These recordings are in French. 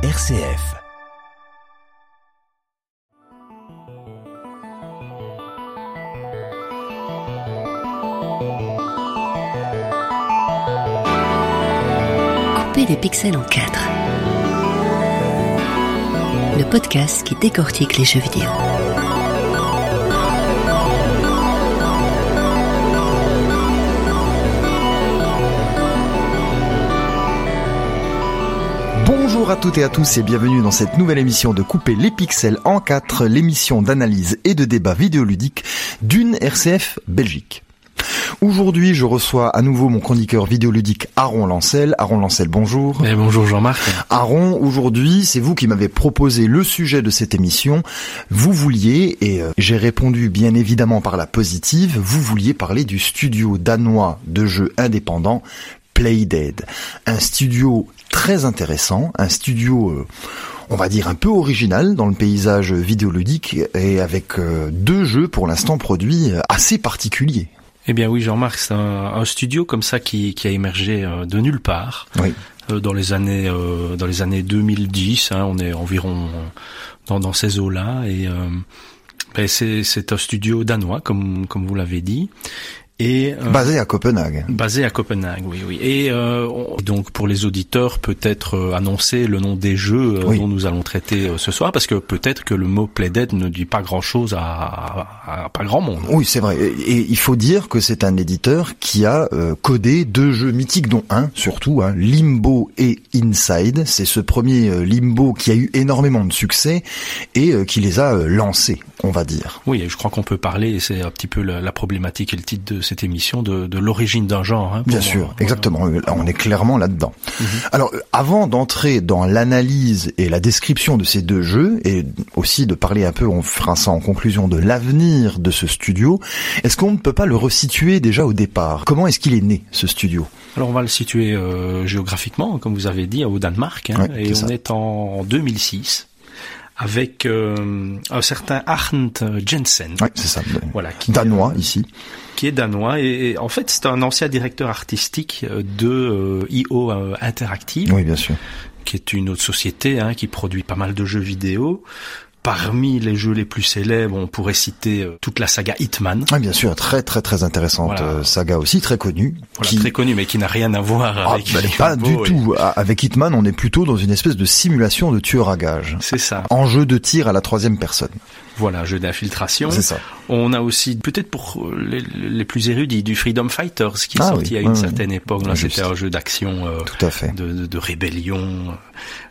RCF. Couper les pixels en quatre. Le podcast qui décortique les jeux vidéo. Bonjour à toutes et à tous et bienvenue dans cette nouvelle émission de Couper les pixels en 4, l'émission d'analyse et de débat vidéoludique d'une RCF Belgique. Aujourd'hui, je reçois à nouveau mon chroniqueur vidéoludique Aaron Lancel. Aaron Lancel, bonjour. Eh, bonjour Jean-Marc. Aaron, aujourd'hui, c'est vous qui m'avez proposé le sujet de cette émission. Vous vouliez, et euh, j'ai répondu bien évidemment par la positive, vous vouliez parler du studio danois de jeux indépendants Playdead. Un studio très intéressant, un studio... euh, on va dire un peu original dans le paysage vidéoludique et avec euh, deux jeux pour l'instant produits euh, assez particuliers. Eh bien oui Jean-Marc, c'est un, un studio comme ça qui, qui a émergé de nulle part. Oui. Dans les années dans les années 2010, hein, on est environ dans, dans ces eaux-là et euh, ben, c'est c'est un studio danois comme comme vous l'avez dit et euh, Basé à Copenhague. basé à Copenhague, oui oui. Et euh, on- donc pour les auditeurs, peut-être euh, annoncer le nom des jeux euh, Oui. dont nous allons traiter euh, ce soir, parce que peut-être que le mot Playdead ne dit pas grand-chose à, à- à pas grand monde. Oui, c'est vrai. Et, et il faut dire que c'est un éditeur qui a euh, codé deux jeux mythiques, dont un surtout, hein, Limbo et Inside. C'est ce premier Limbo qui a eu énormément de succès et qui les a lancés, on va dire. Oui, et je crois qu'on peut parler, et c'est un petit peu la, la problématique et le titre de cette émission, de, de l'origine d'un genre. hein, Bien sûr, exactement. Euh, On est clairement là-dedans. Mhm. Alors, avant d'entrer dans l'analyse et la description de ces deux jeux, et aussi de parler un peu, on fera ça en conclusion, de l'avenir de ce studio, est-ce qu'on ne peut pas le resituer déjà au départ? Comment est-ce qu'il est né, ce studio? Alors on va le situer euh, géographiquement, comme vous avez dit, au Danemark, hein, et on ça. est en 2006 avec euh, un certain Arndt Jensen. Ouais, c'est ça. Voilà, qui, Danois, ici. qui est danois et, et en fait c'est un ancien directeur artistique euh, de euh, IO euh, Interactive, Oui, bien sûr. qui est une autre société hein, qui produit pas mal de jeux vidéo. Parmi les jeux les plus célèbres, on pourrait citer euh, toute la saga Hitman, Oui, bien sûr. Très, très, très intéressante Voilà. euh, saga aussi, très connue. voilà, qui- très connue mais qui n'a rien à voir Ah, avec bah, les pas du et- tout. Ah, Avec Hitman, on est plutôt dans une espèce de simulation de tueur à gage. C'est ça. En jeu de tir à la troisième personne. Voilà, jeu d'infiltration. C'est ça. On a aussi, peut-être pour les, les plus érudits, du Freedom Fighters qui est Ah sorti oui, à une oui, certaine époque. Là, c'était un jeu d'action, euh, Tout à fait. de, de, de rébellion.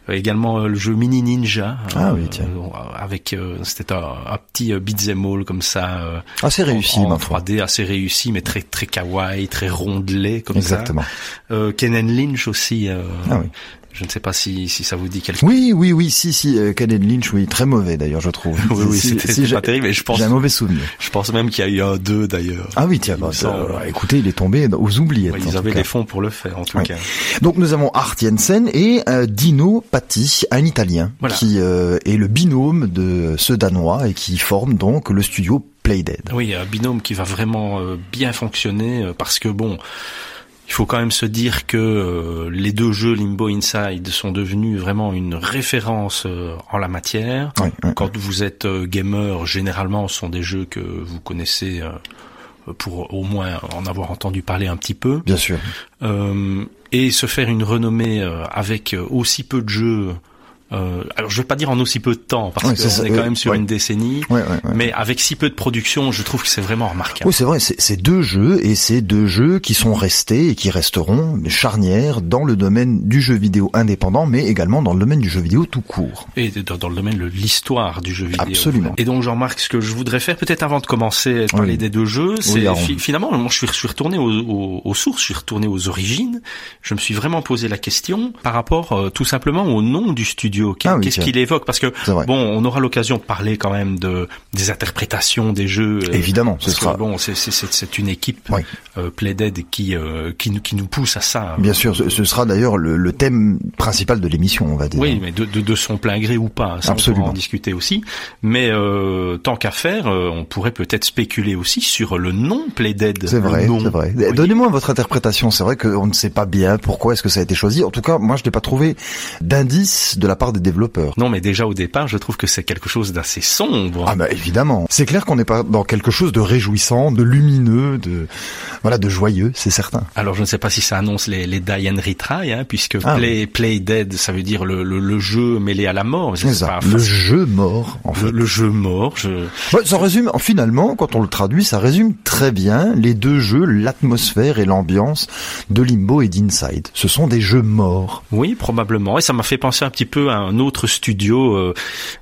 Euh, également euh, le jeu Mini Ninja. Ah euh, oui, tiens. euh, avec, euh, c'était un, un petit euh, beat'em all comme ça. euh, Assez réussi, en, en ma foi. 3D, assez réussi, mais très très kawaii, très rondelé comme Exactement. ça. Euh, Ken Lynch aussi. euh, Ah oui. Je ne sais pas si, si ça vous dit quelque Oui, oui, oui, si, si, euh, Lynch, oui, très mauvais d'ailleurs, je trouve. Oui, oui, Si- c'était si pas terrible, mais je pense, J'ai un mauvais souvenir. je pense même qu'il y a eu un 2 d'ailleurs. Ah oui, tiens, bah, euh, écoutez, il est tombé aux oubliettes. Ouais, Ils avaient les fonds pour le faire, en tout cas. Donc nous avons Art Jensen et euh, Dino Patti, un Italien, Voilà. qui euh, est le binôme de ce Danois et qui forme donc le studio Playdead. Oui, un binôme qui va vraiment euh, bien fonctionner parce que bon, il faut quand même se dire que euh, les deux jeux Limbo Inside sont devenus vraiment une référence euh, en la matière. Oui, oui. Quand vous êtes euh, gamer, généralement, ce sont des jeux que vous connaissez pour au moins en avoir entendu parler un petit peu. Bien sûr. Et se faire une renommée avec aussi peu de jeux. Euh, alors je vais pas dire en aussi peu de temps parce Oui, qu'on est quand oui, même sur oui. une décennie. Ouais, ouais, ouais. Mais avec si peu de production, je trouve que c'est vraiment remarquable. Oui, c'est vrai, c'est deux jeux et c'est deux jeux qui sont restés et qui resteront charnières dans le domaine du jeu vidéo indépendant, mais également dans le domaine du jeu vidéo tout court. Et dans, le domaine de l'histoire du jeu vidéo. Absolument. Et donc Jean-Marc, ce que je voudrais faire, peut-être avant de commencer à parler Oui. des deux jeux, c'est fi- finalement, moi je suis, je suis retourné aux, aux- aux sources, je suis retourné aux origines. Je me suis vraiment posé la question par rapport euh, tout simplement au nom du studio. Ah oui, Qu'est-ce tiens. qu'il évoque Parce que bon, on aura l'occasion de parler quand même de des interprétations des jeux. euh, Évidemment, ce que, sera- bon, c'est une équipe Oui. euh, Playdead qui euh, qui nous qui nous pousse à ça. Bien sûr, ce, ce sera d'ailleurs le, le thème principal de l'émission, on va dire. Oui, mais de, de, de son plein gré ou pas, ça on Absolument. pourra en discuter aussi. Mais euh, tant qu'à faire, on pourrait peut-être spéculer aussi sur le nom Playdead. C'est vrai, c'est vrai. Oui. Donnez-moi votre interprétation. C'est vrai qu'on ne sait pas bien pourquoi est-ce que ça a été choisi. En tout cas, moi, je n'ai pas trouvé d'indice de la part part des développeurs. Non, mais déjà au départ, je trouve que c'est quelque chose d'assez sombre. Ah bah évidemment. C'est clair qu'on n'est pas dans quelque chose de réjouissant, de lumineux, de voilà, de joyeux, c'est certain. Alors je ne sais pas si ça annonce les, les die and retry, hein, puisque ah play, play dead, ça veut dire le, le, le jeu mêlé à la mort. C'est ça. le jeu mort. En fait. le, jeu mort. Je... Ouais, ça résume finalement, quand on le traduit, ça résume très bien les deux jeux, l'atmosphère et l'ambiance de Limbo et d'Inside. Ce sont des jeux morts. Oui, probablement. Et ça m'a fait penser un petit peu à un autre studio, euh,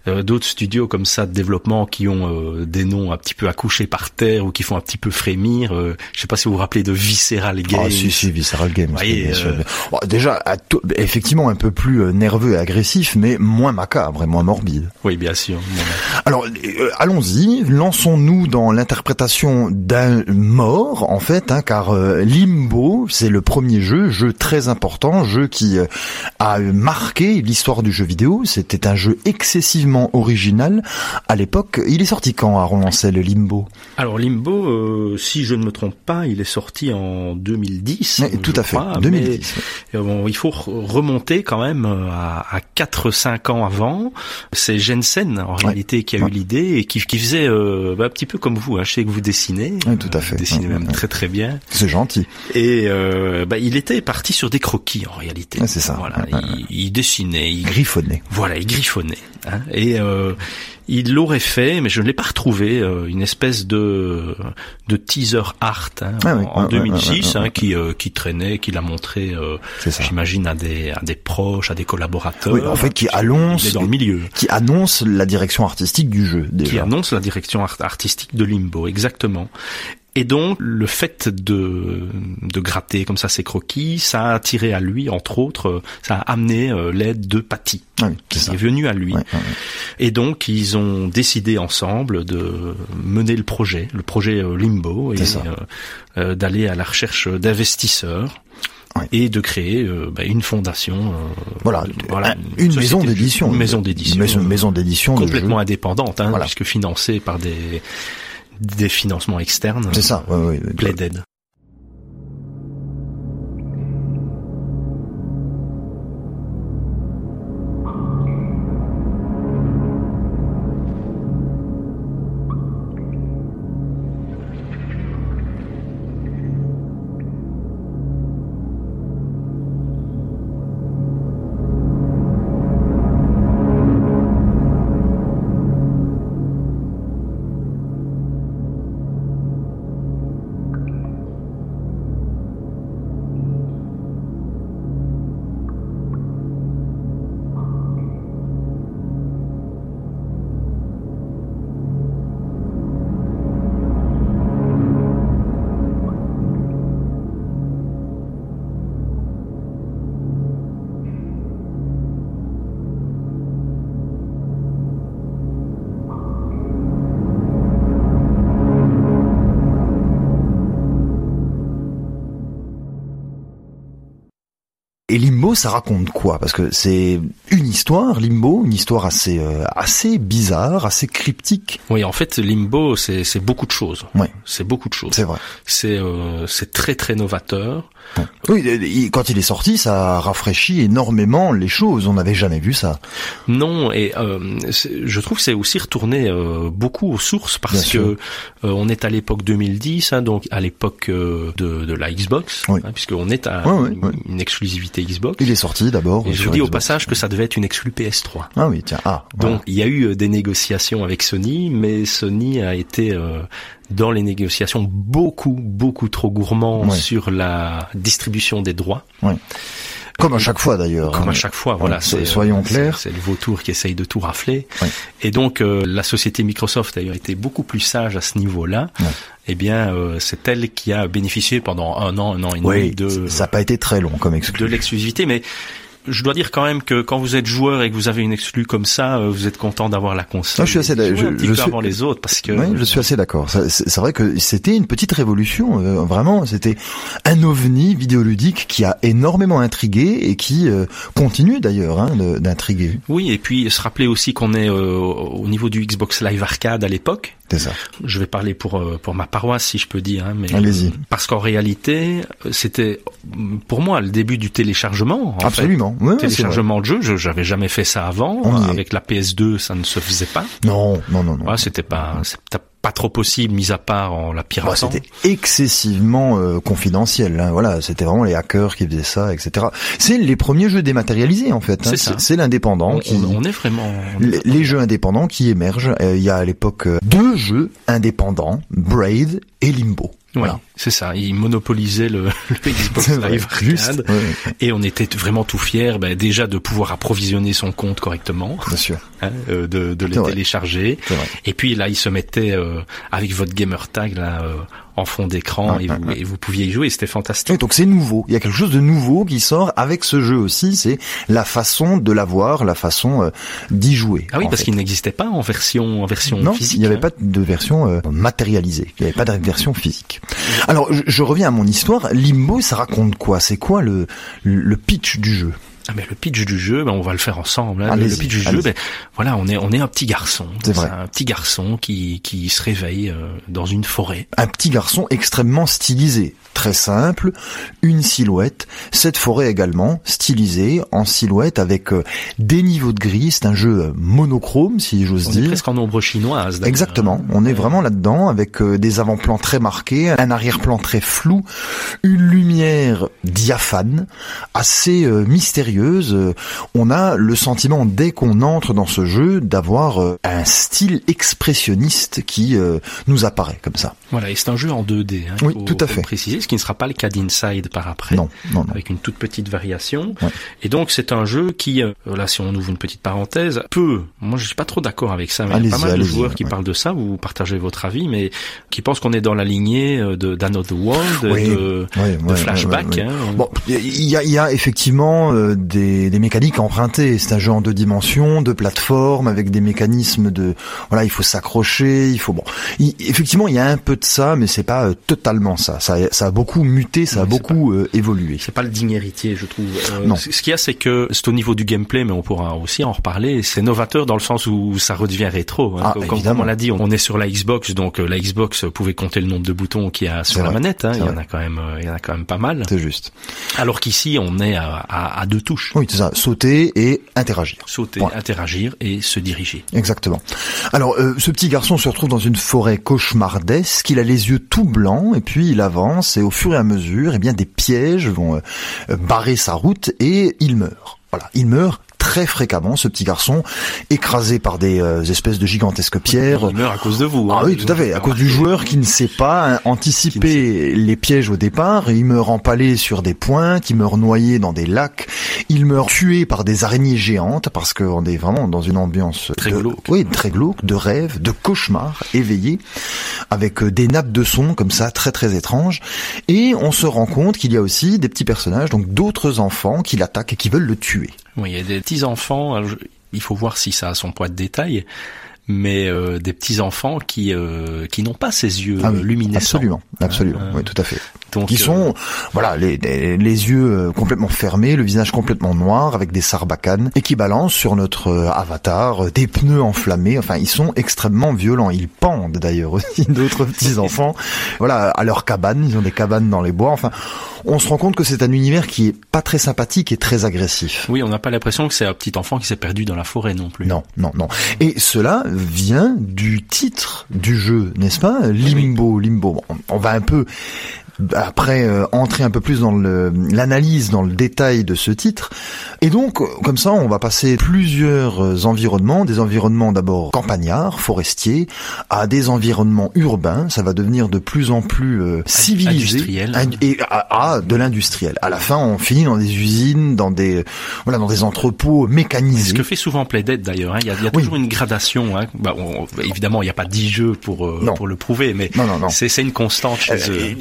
euh, d'autres studios comme ça de développement qui ont euh, des noms un petit peu accouchés par terre ou qui font un petit peu frémir. Je sais pas si vous vous rappelez de Visceral Games. Ah si si, Visceral Games. bien sûr. déjà, effectivement un peu plus nerveux et agressif, mais moins macabre et moins morbide. Oui, bien sûr. Alors, allons-y, lançons-nous dans l'interprétation d'un mort en fait, hein, car Limbo, c'est le premier jeu, jeu très important, jeu qui a marqué l'histoire du jeu vidéo. C'était un jeu excessivement original à l'époque. Il est sorti quand à le Limbo? Alors Limbo, euh, si je ne me trompe pas, il est sorti en 2010. tout à fait, 2010. Euh, bon, il faut remonter quand même euh, à, à 4-5 ans avant. C'est Jensen en réalité qui a eu l'idée et qui, qui faisait bah, un petit peu comme vous. Hein. Je sais que vous dessinez. tout à fait. Vous dessinez même très très bien. C'est gentil. Et bah, il était parti sur des croquis en réalité. c'est ça. Voilà, il, il, dessinait, il griffonnait. Voilà, il griffonnait. Hein. Et euh, il l'aurait fait, mais je ne l'ai pas retrouvé. Euh, une espèce de de teaser art hein, ah en, 2006 hein, qui euh, qui traînait, qui l'a montré, euh, j'imagine à des à des proches, à des collaborateurs. Oui, en fait, qui annonce dans le milieu, qui annonce la direction artistique du jeu. Déjà. Qui annonce la direction artistique de Limbo, exactement. Et donc, le fait de, de gratter comme ça ses croquis, ça a attiré à lui, entre autres, ça a amené euh, l'aide de Patty. Ah c'est est venu à lui. Et donc, ils ont décidé ensemble de mener le projet, le projet euh, Limbo, et euh, d'aller à la recherche d'investisseurs. et de créer bah, une fondation. voilà, voilà, une, maison d'édition, une maison d'édition, une maison, d'édition complètement indépendante, hein, puisque financée par des des financements externes. C'est ça. Play Dead. Et Limbo, ça raconte quoi? Parce que c'est une histoire, Limbo, une histoire assez euh, assez bizarre, assez cryptique. Oui, en fait, Limbo, c'est c'est beaucoup de choses. Oui. C'est beaucoup de choses. C'est vrai. C'est euh, c'est très très novateur. Oui, quand il est sorti, ça a rafraîchi énormément les choses. On n'avait jamais vu ça. Non, et euh, je trouve que c'est aussi retourné euh, beaucoup aux sources parce que euh, on est à l'époque 2010, hein, donc à l'époque de, de la Xbox, oui. hein, puisqu'on est à une, exclusivité Xbox. Il est sorti d'abord. Et je vous dis au passage que ça devait être une exclu PS3. Ah oui, tiens. Ah, donc il y a eu des négociations avec Sony, mais Sony a été dans les négociations beaucoup, beaucoup trop gourmand sur la distribution des droits. Comme à chaque fois d'ailleurs. Comme à hein. chaque fois, voilà. soyons clairs. C'est le vautour qui essaye de tout rafler. Et donc euh, la société Microsoft a été beaucoup plus sage à ce niveau-là. Eh bien, euh, c'est elle qui a bénéficié pendant un an, un an et demi de. Ça n'a pas été très long comme exclusivité. De l'exclusivité, mais je dois dire quand même que quand vous êtes joueur et que vous avez une exclue comme ça, euh, vous êtes content d'avoir la console. je suis assez d'accord. Je, suis avant les autres parce que. Oui, je suis assez d'accord. C'est vrai que c'était une petite révolution. Euh, vraiment, c'était un ovni vidéoludique qui a énormément intrigué et qui euh, continue d'ailleurs hein, d'intriguer. Oui, et puis se rappeler aussi qu'on est au niveau du Xbox Live Arcade à l'époque. C'est ça. Je vais parler pour pour ma paroisse si je peux dire. Hein, mais Allez-y. Parce qu'en réalité, c'était pour moi le début du téléchargement. Absolument Ouais, ouais, téléchargement de jeu. Je j'avais jamais fait ça avant. On. Avec la PS2, ça ne se faisait pas. Non, non, non, non. Voilà, c'était pas, c'était pas trop possible, mis à part en la Bah, piratant. c'était excessivement euh, confidentiel. hein. Voilà, c'était vraiment les hackers qui faisaient ça, etc. C'est les premiers jeux dématérialisés en fait. hein. C'est ça. C'est l'indépendant on, qui. on- est vraiment. Les, les jeux indépendants qui émergent. Euh, Il y a à l'époque euh, deux jeux indépendants, Braid et Limbo. Voilà. C'est ça. Ils monopolisaient le, le Xbox Live. Arcade. Ouais, Et on était vraiment tout fiers, ben, déjà de pouvoir approvisionner son compte correctement, bien sûr. hein, euh, de, de les vrai. télécharger. Et puis là, il se mettait euh, avec votre gamer tag là euh, en fond d'écran Ah, et, ah, vous, ah. et vous pouviez y jouer. C'était fantastique. Oui, donc c'est nouveau. Il y a quelque chose de nouveau qui sort avec ce jeu aussi. C'est la façon de l'avoir, la façon euh, d'y jouer. Ah oui, parce qu'il n'existait pas en version en version Non, physique. il n'y avait hein. pas de version euh, matérialisée. Il n'y avait pas de version physique. Alors, je, reviens à mon histoire. Limbo, ça raconte quoi? C'est quoi le, le pitch du jeu? Ah, mais le pitch du jeu, ben, on va le faire ensemble. hein. Le, pitch du jeu, ben, voilà, on est on est un petit garçon. C'est vrai. un petit garçon qui qui se réveille euh, dans une forêt. Un petit garçon extrêmement stylisé. Très simple, une silhouette. Cette forêt également, stylisée, en silhouette, avec euh, des niveaux de gris. C'est un jeu euh, monochrome, si j'ose On est dire. presque en ombre chinoise. d'ailleurs. Exactement, on est vraiment là-dedans avec des avant-plans très marqués, un arrière-plan très flou, une lumière diaphane, assez mystérieuse. Euh, On a le sentiment dès qu'on entre dans ce jeu d'avoir euh, un style expressionniste qui euh, nous apparaît comme ça. Voilà, et c'est un jeu en 2D. Hein, Oui, faut- tout à fait. préciser, ce qui ne sera pas le cas d'Inside par après. Non, non, non. Avec une toute petite variation. Ouais. Et donc c'est un jeu qui, là si on ouvre une petite parenthèse, peut, moi je suis pas trop d'accord avec ça, mais il y a pas mal de joueurs qui ouais. parlent de ça, vous partagez votre avis, mais qui pensent qu'on est dans la lignée de d'Another World, Oui, de, flashback. hein. Bon, il y a, y a effectivement des, des mécaniques empruntées. C'est un jeu en deux dimensions, deux plateformes, avec des mécanismes de voilà, il faut s'accrocher, il faut bon. Il- effectivement, il y a un peu de ça, mais c'est pas euh, totalement ça. Ça, a- ça a beaucoup muté, ça a Oui, beaucoup euh, évolué. C'est pas le digne héritier, je trouve. Euh, Non. Ce qu'il y a, c'est que c'est au niveau du gameplay, mais on pourra aussi en reparler. C'est novateur dans le sens où ça redevient rétro. hein. Ah, comme, comme évidemment. on l'a dit, on est sur la Xbox, donc euh, la Xbox pouvait compter le nombre de boutons qu'il y a sur la vrai, manette. Hein. Il y en a quand même, il y en a quand même pas mal. C'est juste. Alors qu'ici, on est à, à, à deux touches. Oui, c'est ça. Sauter et interagir. Sauter, interagir et se diriger. Exactement. Alors, euh, ce petit garçon se retrouve dans une forêt cauchemardesque. Il a les yeux tout blancs et puis il avance et au fur et à mesure, eh bien, des pièges vont euh, barrer sa route et il meurt. Voilà, il meurt très fréquemment, ce petit garçon, écrasé par des euh, espèces de gigantesques pierres. Il meurt à cause de vous. Ah hein. oui, tout à fait. À cause du joueur qui ne sait pas hein, anticiper les pièges au départ, il meurt empalé sur des pointes, il meurt noyé dans des lacs, il meurt tué par des araignées géantes parce qu'on est vraiment dans une ambiance Très de, glauque. oui, très glauque, de rêve, de cauchemar éveillé, avec euh, des nappes de son comme ça très très étranges. Et on se rend compte qu'il y a aussi des petits personnages, donc d'autres enfants qui l'attaquent et qui veulent le tuer. Oui, il y a des petits enfants. il faut voir si ça a son poids de détail, mais euh, des petits enfants qui euh, qui n'ont pas ces yeux Ah oui, luminescents. Absolument, absolument, Euh, oui, tout à fait. Donc, qui euh, sont voilà les, les, les yeux euh, complètement fermés, le visage complètement noir avec des sarbacanes et qui balancent sur notre euh, avatar des pneus enflammés. Enfin, ils sont extrêmement violents. Ils pendent d'ailleurs aussi d'autres petits enfants. Voilà, à leur cabane, ils ont des cabanes dans les bois. Enfin, on se rend compte que c'est un univers qui est pas très sympathique et très agressif. Oui, on n'a pas l'impression que c'est un petit enfant qui s'est perdu dans la forêt non plus. Non, non, non. Et cela vient du titre du jeu, n'est-ce pas? Limbo, Limbo. Bon, on va un peu après euh, entrer un peu plus dans l'analyse, dans le détail de ce titre. Et donc, euh, comme ça, on va passer plusieurs euh, environnements, des environnements d'abord campagnards, forestiers, à des environnements urbains. Ça va devenir de plus en plus euh, civilisé. industriel. Ind- Et à, à de l'industriel. À la fin, on finit dans des usines, dans des voilà, dans des entrepôts Ce mécanisés. que fait souvent Playdead d'ailleurs, hein. il y a, il y a Oui. toujours une gradation. Hein. Bah, on- évidemment, il n'y a pas dix jeux pour euh, pour le prouver, mais c'est une constante chez eux.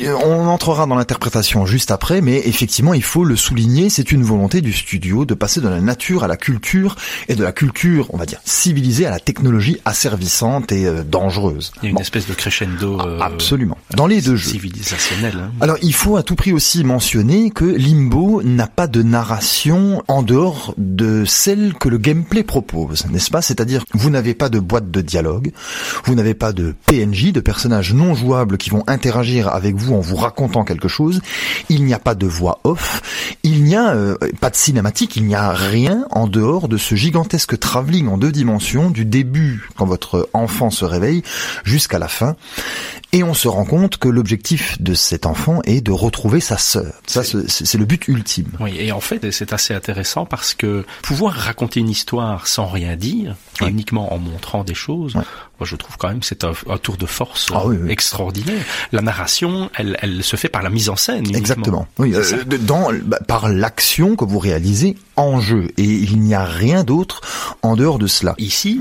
On entrera dans l'interprétation juste après, mais effectivement, il faut le souligner, c'est une volonté du studio de passer de la nature à la culture et de la culture, on va dire, civilisée à la technologie asservissante et euh, dangereuse. Il y a une Bon, espèce de crescendo euh, absolument. Dans les deux jeux. civilisationnel. Hein. Alors, il faut à tout prix aussi mentionner que Limbo n'a pas de narration en dehors de celle que le gameplay propose, n'est-ce pas? C'est-à-dire, vous n'avez pas de boîte de dialogue, vous n'avez pas de PNJ, de personnages non jouables qui vont interagir avec vous en vous racontant racontant quelque chose. Il n'y a pas de voix off, il n'y a euh, pas de cinématique, il n'y a rien en dehors de ce gigantesque travelling en deux dimensions du début quand votre enfant se réveille jusqu'à la fin. Et on se rend compte que l'objectif de cet enfant est de retrouver sa sœur. Ça, c'est le but ultime. Oui, et en fait, c'est assez intéressant parce que pouvoir raconter une histoire sans rien dire, uniquement en montrant des choses, moi je trouve quand même que c'est un, tour de force ah extraordinaire. La narration, elle, elle se fait par la mise en scène. Uniquement. Exactement. Oui, euh, dans, bah, par l'action que vous réalisez en jeu. Et il n'y a rien d'autre en dehors de cela. Ici,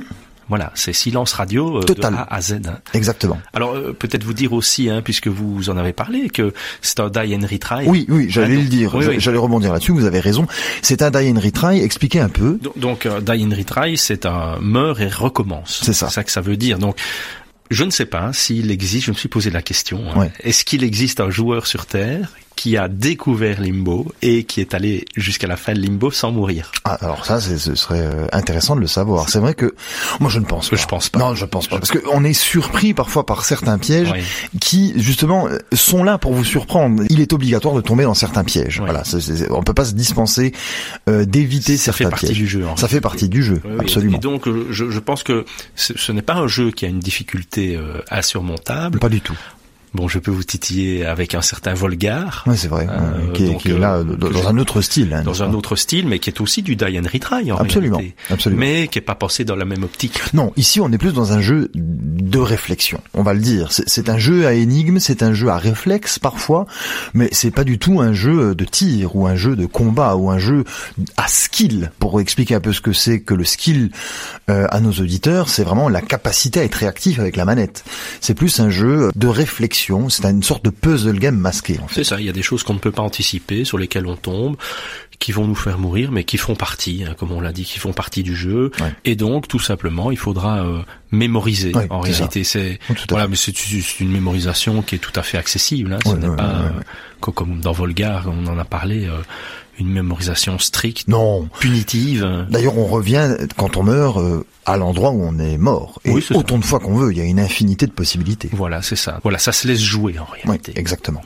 voilà, c'est silence radio euh, de A à Z. Hein. Exactement. Alors euh, peut-être vous dire aussi, hein, puisque vous en avez parlé, que c'est un die and retry. Oui, oui, j'allais le dire. j'allais rebondir là-dessus. Vous avez raison. C'est un die and retry. Expliquez un peu. Donc, euh, die and retry, c'est un meurt et recommence. C'est ça. C'est ça que ça veut dire. Donc je ne sais pas s'il existe, je me suis posé la question, hein. est-ce qu'il existe un joueur sur Terre qui a découvert Limbo et qui est allé jusqu'à la fin de Limbo sans mourir. Ah, alors ça, ce serait euh, intéressant de le savoir. C'est vrai que moi, je ne pense pas. Je pense pas. Non, je pense pas. Parce qu'on est surpris parfois par certains pièges qui, justement, sont là pour vous surprendre. Il est obligatoire de tomber dans certains pièges. Voilà, c on peut pas se dispenser euh, d'éviter certains pièges. Ça fait partie du jeu. ça fait partie du jeu, absolument. Et donc, je, je pense que ce, n'est pas un jeu qui a une difficulté euh, insurmontable. Pas du tout. Bon, je peux vous titiller avec un certain Volgar. Oui, c'est vrai. Euh, qui, est, qui est, là euh, dans, un autre style. Hein, dans un autre style, mais qui est aussi du die and retry en absolument, réalité. Absolument. Mais qui est pas passé dans la même optique. Non, ici on est plus dans un jeu de réflexion. On va le dire. C'est un jeu à énigmes, c'est un jeu à réflexe parfois, mais c'est pas du tout un jeu de tir ou un jeu de combat ou un jeu à skill. Pour expliquer un peu ce que c'est que le skill euh, à nos auditeurs, c'est vraiment la capacité à être réactif avec la manette. C'est plus un jeu de réflexion c'est une sorte de puzzle game masqué. En fait. C'est ça. Il y a des choses qu'on ne peut pas anticiper, sur lesquelles on tombe, qui vont nous faire mourir, mais qui font partie, hein, comme on l'a dit, qui font partie du jeu. Et donc, tout simplement, il faudra euh, mémoriser. en réalité, c'est voilà, mais c'est une mémorisation qui est tout à fait accessible. Hein. Ce n'est pas euh, comme dans Volgar, on en a parlé. Euh, une mémorisation stricte, non, punitive. D'ailleurs, on revient quand on meurt à l'endroit où on est mort. Et autant de fois qu'on veut, il y a une infinité de possibilités. Voilà, c'est ça. Voilà, ça se laisse jouer en réalité. Oui, exactement.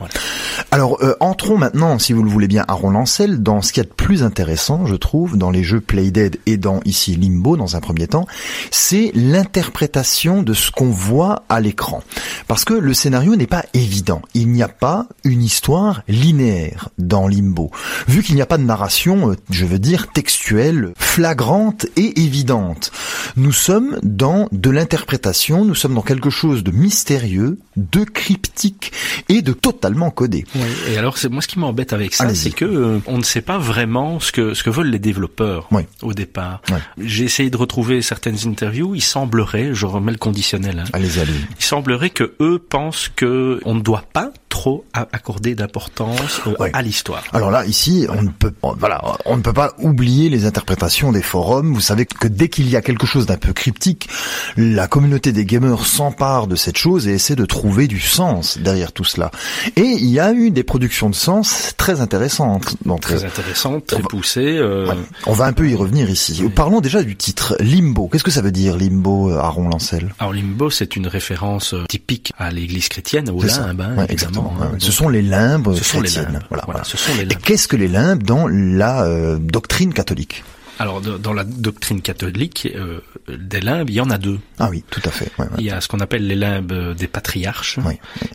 Alors, euh, entrons maintenant, si vous le voulez bien, à Lancel, dans ce qu'il y a de plus intéressant, je trouve, dans les jeux Playdead et dans ici Limbo, dans un premier temps, c'est l'interprétation de ce qu'on voit à l'écran. Parce que le scénario n'est pas évident. Il n'y a pas une histoire linéaire dans Limbo. Vu qu'il n'y a pas de narration, euh, je veux dire, textuelle, flagrante et évidente. Nous sommes dans de l'interprétation, nous sommes dans quelque chose de mystérieux, de cryptique et de totalement codé. Oui, et alors c'est moi ce qui m'embête avec ça, c'est que euh, on ne sait pas vraiment ce que ce que veulent les développeurs au départ. J'ai essayé de retrouver certaines interviews, il semblerait, je remets le conditionnel. Hein, allez, allez. Il semblerait que eux pensent que on ne doit pas trop accorder d'importance euh, à l'histoire. Alors là, ici, on ne peut, voilà, on ne peut pas oublier les interprétations des forums. Vous savez que dès qu'il y a quelque chose d'un peu cryptique, la communauté des gamers s'empare de cette chose et essaie de trouver du sens derrière tout cela. Et il y a eu des productions de sens très intéressantes. Donc, très intéressantes, très poussées. Euh... On va un peu y revenir ici. Parlons déjà du titre Limbo. Qu'est-ce que ça veut dire Limbo, euh, Aaron Lancel? Alors Limbo, c'est une référence euh, typique à l'Église chrétienne, au limbe, hein, exactement. Hein. ce sont les limbes ce chrétiennes. Sont les limbes. Voilà, voilà. Ce sont les limbes. Et qu'est-ce que les limbes dans la euh, doctrine catholique? Alors dans la doctrine catholique, euh, des limbes, il y en a deux. Ah oui, tout à fait. Il y a ce qu'on appelle les limbes des patriarches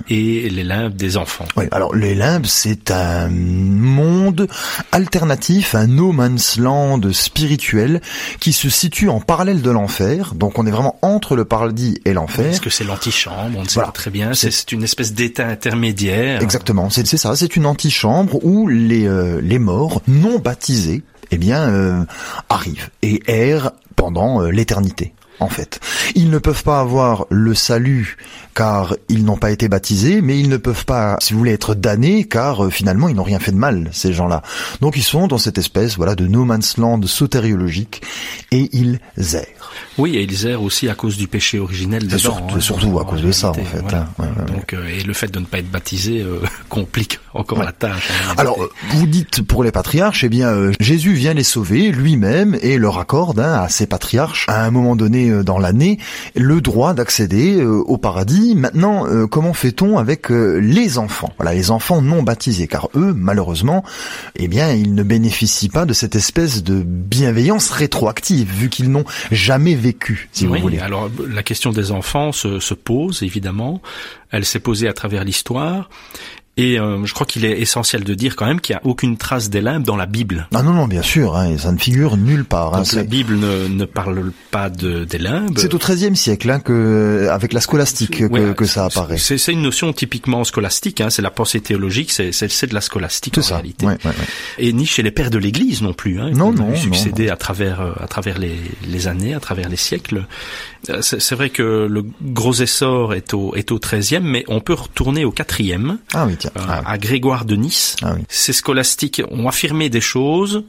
et les limbes des enfants. Oui, alors les limbes, c'est un monde alternatif, un no man's land spirituel qui se situe en parallèle de l'enfer. Donc on est vraiment entre le paradis et l'enfer. Est-ce que c'est l'antichambre On ne sait pas très bien. C'est une espèce d'état intermédiaire. Exactement, c'est ça. C'est une antichambre où les, euh, les morts non baptisés eh bien, euh, arrivent et errent pendant euh, l'éternité en fait. Ils ne peuvent pas avoir le salut car ils n'ont pas été baptisés, mais ils ne peuvent pas, si vous voulez, être damnés car euh, finalement ils n'ont rien fait de mal, ces gens-là. Donc ils sont dans cette espèce, voilà, de no man's land sotériologique et ils errent. Oui, et ils errent aussi à cause du péché originel des gens. Surtout, hein, surtout à cause de ça, en fait. Hein. Donc, euh, et le fait de ne pas être baptisé euh, complique encore la tâche. Hein, Alors, vous dites pour les patriarches, eh bien, Jésus vient les sauver lui-même et leur accorde à ces patriarches, à un moment donné dans l'année le droit d'accéder au paradis. Maintenant, comment fait-on avec les enfants? Voilà, les enfants non baptisés, car eux, malheureusement, eh bien, ils ne bénéficient pas de cette espèce de bienveillance rétroactive, vu qu'ils n'ont jamais vécu, si vous voulez. Alors, la question des enfants se, se pose, évidemment. Elle s'est posée à travers l'histoire. Et euh, je crois qu'il est essentiel de dire quand même qu'il n'y a aucune trace des limbes dans la Bible. Ah non, non, bien sûr, hein, ça ne figure nulle part. Hein, la Bible ne, ne, parle pas de, des limbes. C'est au XIIIe siècle hein, que, avec la scolastique que, que, ça apparaît. C'est une notion typiquement scolastique, hein, c'est la pensée théologique, c'est de la scolastique en ça. réalité. Ouais, ouais, Et ni chez les pères de l'Église non plus. Hein, non, non, succédé à travers, euh, à travers les, les années, à travers les siècles. Euh, c'est vrai que le gros essor est au, est au XIIIe, mais on peut retourner au quatrième. Ah oui, tiens. Ah à Grégoire de Nice. Ah oui. Ces scolastiques ont affirmé des choses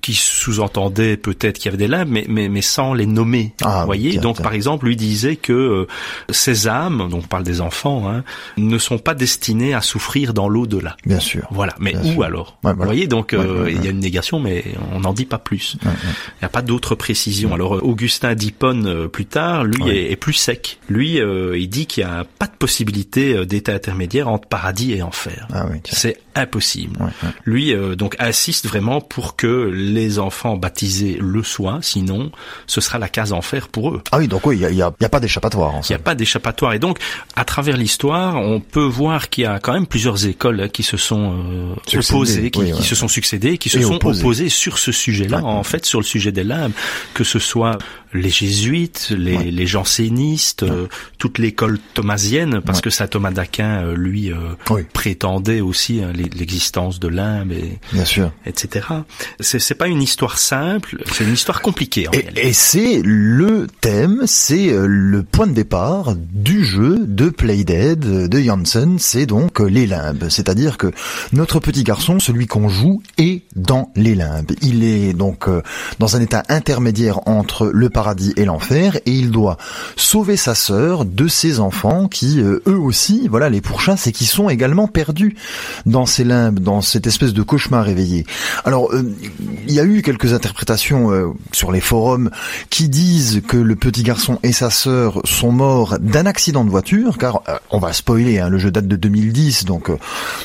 qui sous-entendait peut-être qu'il y avait des limbes, mais, mais, mais sans les nommer. Ah, vous voyez, donc par exemple, lui disait que euh, ces âmes, donc on parle des enfants, hein, ne sont pas destinés à souffrir dans l'au-delà. Bien sûr. Voilà, mais où sûr. alors Ouais, Vous voilà. voyez, donc Ouais, euh, ouais, il y a une négation, mais on n'en dit pas plus. Il n'y a pas d'autres précisions. Alors euh, Augustin d'Hippone euh, plus tard, lui est, est plus sec. Lui, euh, il dit qu'il n'y a pas de possibilité d'état intermédiaire entre paradis et enfer. Ah oui. C'est impossible. Ouais, ouais. Lui, euh, donc, insiste vraiment pour que les enfants baptisés le soient, sinon, ce sera la case enfer pour eux. Ah oui, donc oui, il y a, y a- y a pas d'échappatoire Il n'y a pas d'échappatoire. Et donc, à travers l'histoire, on peut voir qu'il y a quand même plusieurs écoles hein, qui se sont euh, opposées, qui, oui, qui ouais. se sont succédées, qui se Et sont opposées. opposées sur ce sujet-là, en fait, sur le sujet des limbes, que ce soit les jésuites, les, les jansénistes, euh, toute l'école thomasienne, parce que saint Thomas d'Aquin, euh, lui, euh, prétendait aussi hein, l'e- l'existence de limbes, et, Bien sûr. etc. C'est c'est pas une histoire simple, c'est une histoire compliquée en Et, c'est le thème, c'est euh, le point de départ du jeu de Playdead de Janssen, c'est donc euh, les limbes. C'est-à-dire que notre petit garçon, celui qu'on joue, est dans les limbes. Il est donc euh, dans un état intermédiaire entre le paradis et l'enfer et il doit sauver sa sœur de ses enfants qui, eux aussi, voilà, les pourchassent et qui sont également perdus dans ces limbes, dans cette espèce de cauchemar réveillé. Alors, euh, il y a eu quelques interprétations euh, sur les forums qui disent que le petit garçon et sa sœur sont morts d'un accident de voiture, car euh, on va spoiler, hein, le jeu date de 2010, donc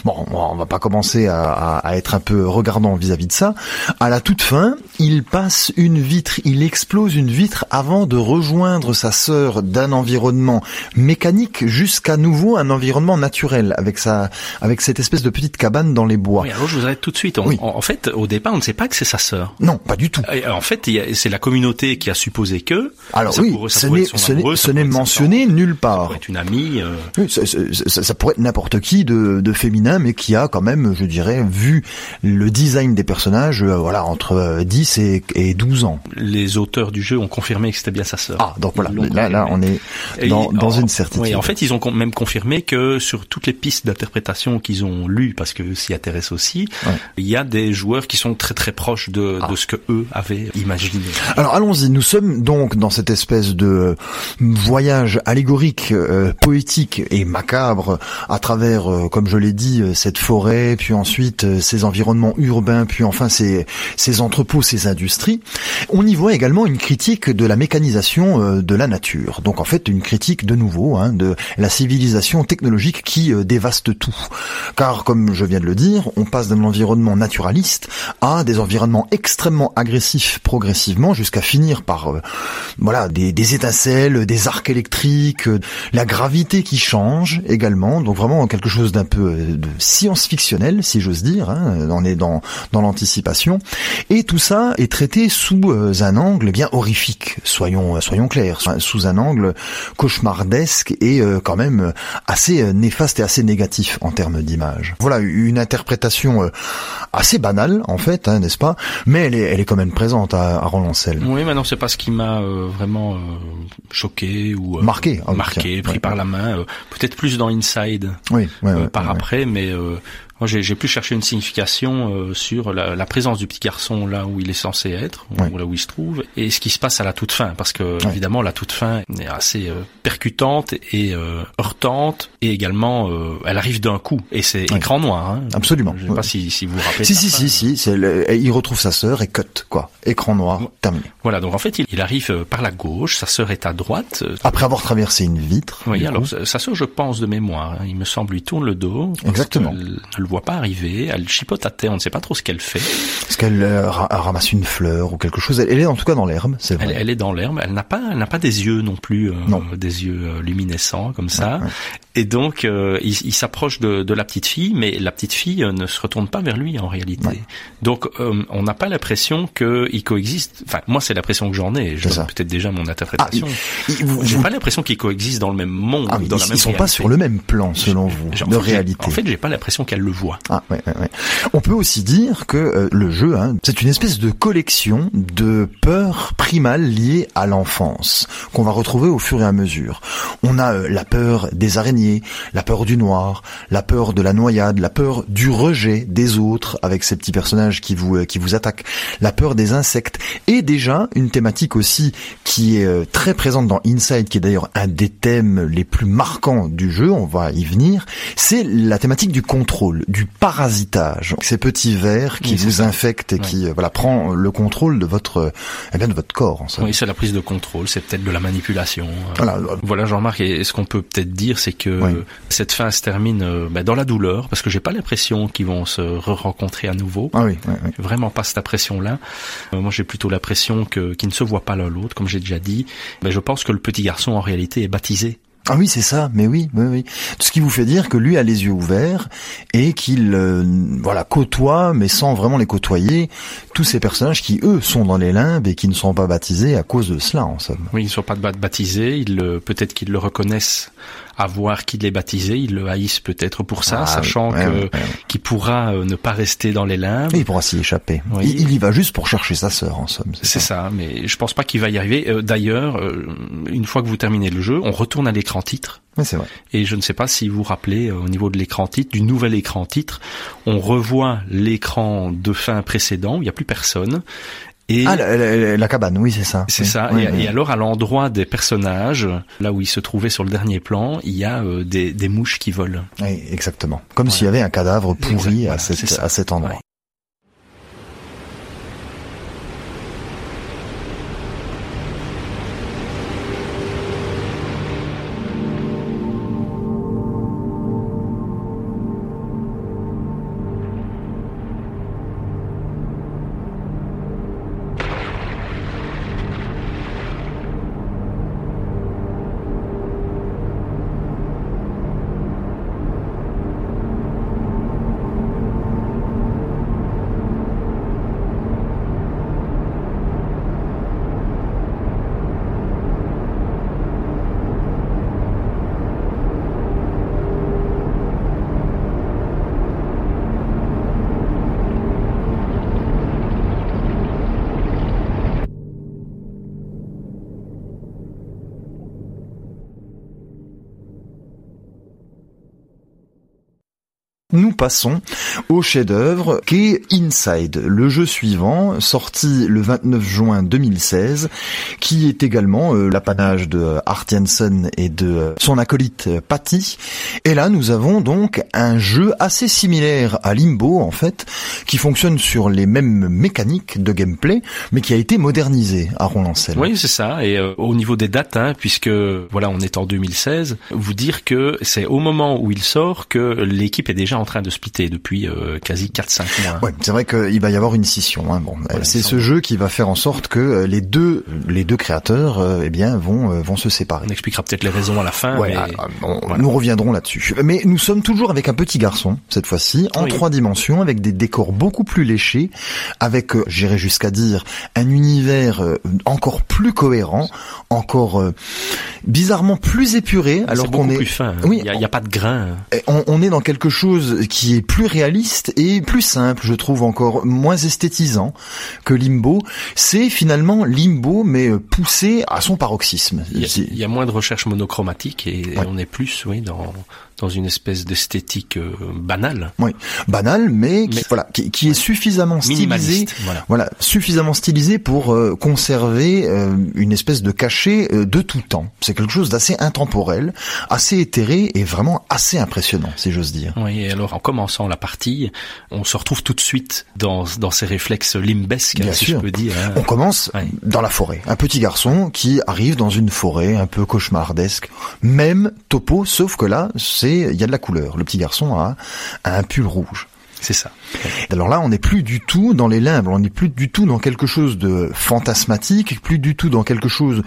bon, on va pas commencer à, être un peu regardant vis-à-vis de ça. À la toute fin, il passe une vitre, il explose une vitre avant de rejoindre sa sœur d'un environnement mécanique jusqu'à nouveau un environnement naturel, avec sa, avec cette espèce de petite cabane dans les bois. Oui, alors je vous arrête tout de suite. On- Oui. en, en fait, au départ, on ne sait pas que c'est sa sœur. Non, pas du tout. Euh, En fait, c'est la communauté qui a supposé que. Alors ça oui, pourrait- ça ce n'est mentionné nulle tante, ça part. pourrait être une amie. euh, Oui, ça, ça- ça- ça pourrait être n'importe qui de, de féminin, mais qui a quand même, je dirais, vu le design des personnages, euh, voilà, entre euh, 10 et, et 12 ans. les auteurs du jeu ont confirmé que c'était bien sa sœur. Ah, donc voilà, là, là, on est dans, ils- dans en- une certitude. Oui, en fait, ils ont même confirmé que sur toutes les pistes d'interprétation qu'ils ont lues, parce que s'y intéressent aussi, Ouais. il y a des joueurs qui sont très très proches de, Ah. de ce que eux avaient imaginé. Alors allons-y, nous sommes donc dans cette espèce de voyage allégorique, euh, poétique et macabre à travers, euh, comme je l'ai dit, euh, cette forêt, puis ensuite euh, ces environnements urbains, puis enfin ces, ces entrepôts, ces industries. On y voit également une critique de la mécanisation de la nature. Donc en fait une critique de nouveau hein, de la civilisation technologique qui dévaste tout. Car comme je viens de le dire, on passe d'un environnement naturaliste à des environnements extrêmement agressifs progressivement jusqu'à finir par euh, voilà des, étincelles, des arcs électriques, euh, la gravité qui change également. Donc vraiment quelque chose d'un peu euh, science-fictionnel si j'ose dire. Hein. On est dans dans l'anticipation et tout ça est traité sous un angle bien horrifique. Soyons soyons clairs, sous un angle cauchemardesque et quand même assez néfaste et assez négatif en termes d'image. Voilà une interprétation euh, assez banale en fait, hein, n'est-ce pas? Mais elle est, elle est quand même présente à, à Roland-Selle. Oui, mais non, c'est pas ce qui m'a euh, vraiment euh, choqué ou euh, Marqué, ah marqué, tiens, pris ouais, par ouais. la main. euh, Peut-être plus dans Inside Oui, ouais, euh, par après, mais euh, Moi, j'ai pu chercher une signification euh, sur la, la, présence du petit garçon là où il est censé être, ou là où il se trouve, et ce qui se passe à la toute fin, parce que évidemment la toute fin est assez euh, percutante et euh, heurtante, et également elle arrive d'un coup, et c'est écran noir. Hein. Absolument. Je sais pas si, si vous vous rappelez. Si si, si si si il retrouve sa sœur et cut quoi, écran noir, terminé. Voilà, donc en fait il, il, arrive par la gauche, sa sœur est à droite. Après avoir traversé une vitre. Oui, alors sa sœur, je pense de mémoire, hein, il me semble, lui tourne le dos. Exactement le voit pas arriver, elle chipote à terre, on ne sait pas trop ce qu'elle fait. Est-ce qu'elle euh, ramasse une fleur ou quelque chose? Elle, est en tout cas dans l'herbe, c'est vrai. Elle, est dans l'herbe, elle n'a pas, elle n'a pas des yeux non plus, euh, non. des yeux euh, luminescents comme ça. Et donc, euh, il, il s'approche de, de, la petite fille, mais la petite fille ne se retourne pas vers lui en réalité. Donc, on n'a pas l'impression qu'ils coexistent. Enfin, moi, c'est l'impression que j'en ai. Je peut-être déjà mon interprétation. Ah, j'ai pas l'impression qu'ils coexistent dans le même monde, ah, dans ils, la même Ils sont pas sur le même plan, selon vous, de réalité. En fait, j'ai pas l'impression qu'elle le voit. Ah, On peut aussi dire que euh, le jeu, hein, c'est une espèce de collection de peurs primales liées à l'enfance qu'on va retrouver au fur et à mesure. On a euh, la peur des araignées, la peur du noir, la peur de la noyade, la peur du rejet des autres avec ces petits personnages qui vous euh, qui vous attaquent, la peur des insectes et déjà une thématique aussi qui est très présente dans Inside, qui est d'ailleurs un des thèmes les plus marquants du jeu. On va y venir. C'est la thématique du contrôle, du parasitage, ces petits vers qui vous infectent et qui euh, voilà prend le contrôle de votre eh bien de votre corps. En oui, c'est la prise de contrôle, c'est peut-être de la manipulation. Euh. Voilà, voilà Jean-Marc. Et ce qu'on peut peut-être dire, c'est que cette fin se termine euh, bah, dans la douleur, parce que j'ai pas l'impression qu'ils vont se re-rencontrer à nouveau. Ah oui, Vraiment pas cette impression-là. moi, j'ai plutôt l'impression que qu'ils ne se voient pas l'un l'autre, comme j'ai déjà dit. Mais je pense que le petit garçon en réalité est baptisé ah oui, c'est ça, mais oui, oui, oui. Ce qui vous fait dire que lui a les yeux ouverts et qu'il euh, voilà côtoie, mais sans vraiment les côtoyer, tous ces personnages qui eux sont dans les limbes et qui ne sont pas baptisés à cause de cela, en somme. Oui, ils ne sont pas baptisés. Ils peut-être qu'ils le reconnaissent à voir qu'il est baptisé, ils le haïssent peut-être pour ça, ah sachant que qu'il pourra euh, ne pas rester dans les limbes. il pourra s'y échapper. Il, y va juste pour chercher sa sœur, en somme. C'est ça. mais je pense pas qu'il va y arriver. Euh, d'ailleurs, euh, une fois que vous terminez le jeu, on retourne à l'écran titre. Oui, c'est vrai. Et je ne sais pas si vous vous rappelez, au niveau de l'écran titre, du nouvel écran titre, on revoit l'écran de fin précédent, il n'y a plus personne, et ah, la, cabane, oui, c'est ça. C'est ça. et, alors, à l'endroit des personnages, là où ils se trouvaient sur le dernier plan, il y a euh, des, des, mouches qui volent. Oui, exactement. Comme s'il y avait un cadavre pourri à, cette, à cet endroit. Nous passons au chef-d'œuvre qui est Inside, le jeu suivant, sorti le 29 juin 2016, qui est également euh, l'apanage de Art Jensen et de son acolyte Patty. Et là, nous avons donc un jeu assez similaire à Limbo, en fait, qui fonctionne sur les mêmes mécaniques de gameplay, mais qui a été modernisé à Lancel. Oui, c'est ça. Et euh, au niveau des dates, hein, puisque voilà, on est en 2016, vous dire que c'est au moment où il sort que l'équipe est déjà en train de splitter depuis euh, quasi 4-5 mois. Ouais, c'est vrai qu'il va y avoir une scission. Hein. Bon, c'est ce jeu qui va faire en sorte que euh, les deux les deux créateurs, euh, eh bien, vont vont se séparer. On expliquera peut-être les raisons à la fin. mais... Ah, nous reviendrons là-dessus. Mais nous sommes toujours avec un petit garçon cette fois-ci, en trois dimensions, avec des décors beaucoup plus léchés, avec, j'irais jusqu'à dire, un univers encore plus cohérent, encore bizarrement plus épuré, alors qu'on est, plus fin. Oui, il n'y a, a, pas de grain. On, on est dans quelque chose qui est plus réaliste et plus simple, je trouve encore moins esthétisant que Limbo. C'est finalement Limbo mais euh, poussé à son paroxysme. Il y, a, moins de recherche monochromatique et, on est plus, oui, dans dans une espèce d'esthétique euh, banale. Oui, banale, mais, qui, voilà, qui, qui est suffisamment stylisé, voilà. voilà. suffisamment stylisé pour euh, conserver euh, une espèce de cachet de tout temps. C'est quelque chose d'assez intemporel, assez éthéré et vraiment assez impressionnant, si j'ose dire. Oui, et alors en commençant la partie, on se retrouve tout de suite dans, dans ces réflexes limbesques, Bien si sûr. je peux dire. hein. On commence Ouais. dans la forêt. Un petit garçon qui arrive dans une forêt un peu cauchemardesque. Même topo, sauf que là, c'est il y a de la couleur. Le petit garçon a, un pull rouge. C'est ça. Alors là, on n'est plus du tout dans les limbes, on n'est plus du tout dans quelque chose de fantasmatique, plus du tout dans quelque chose...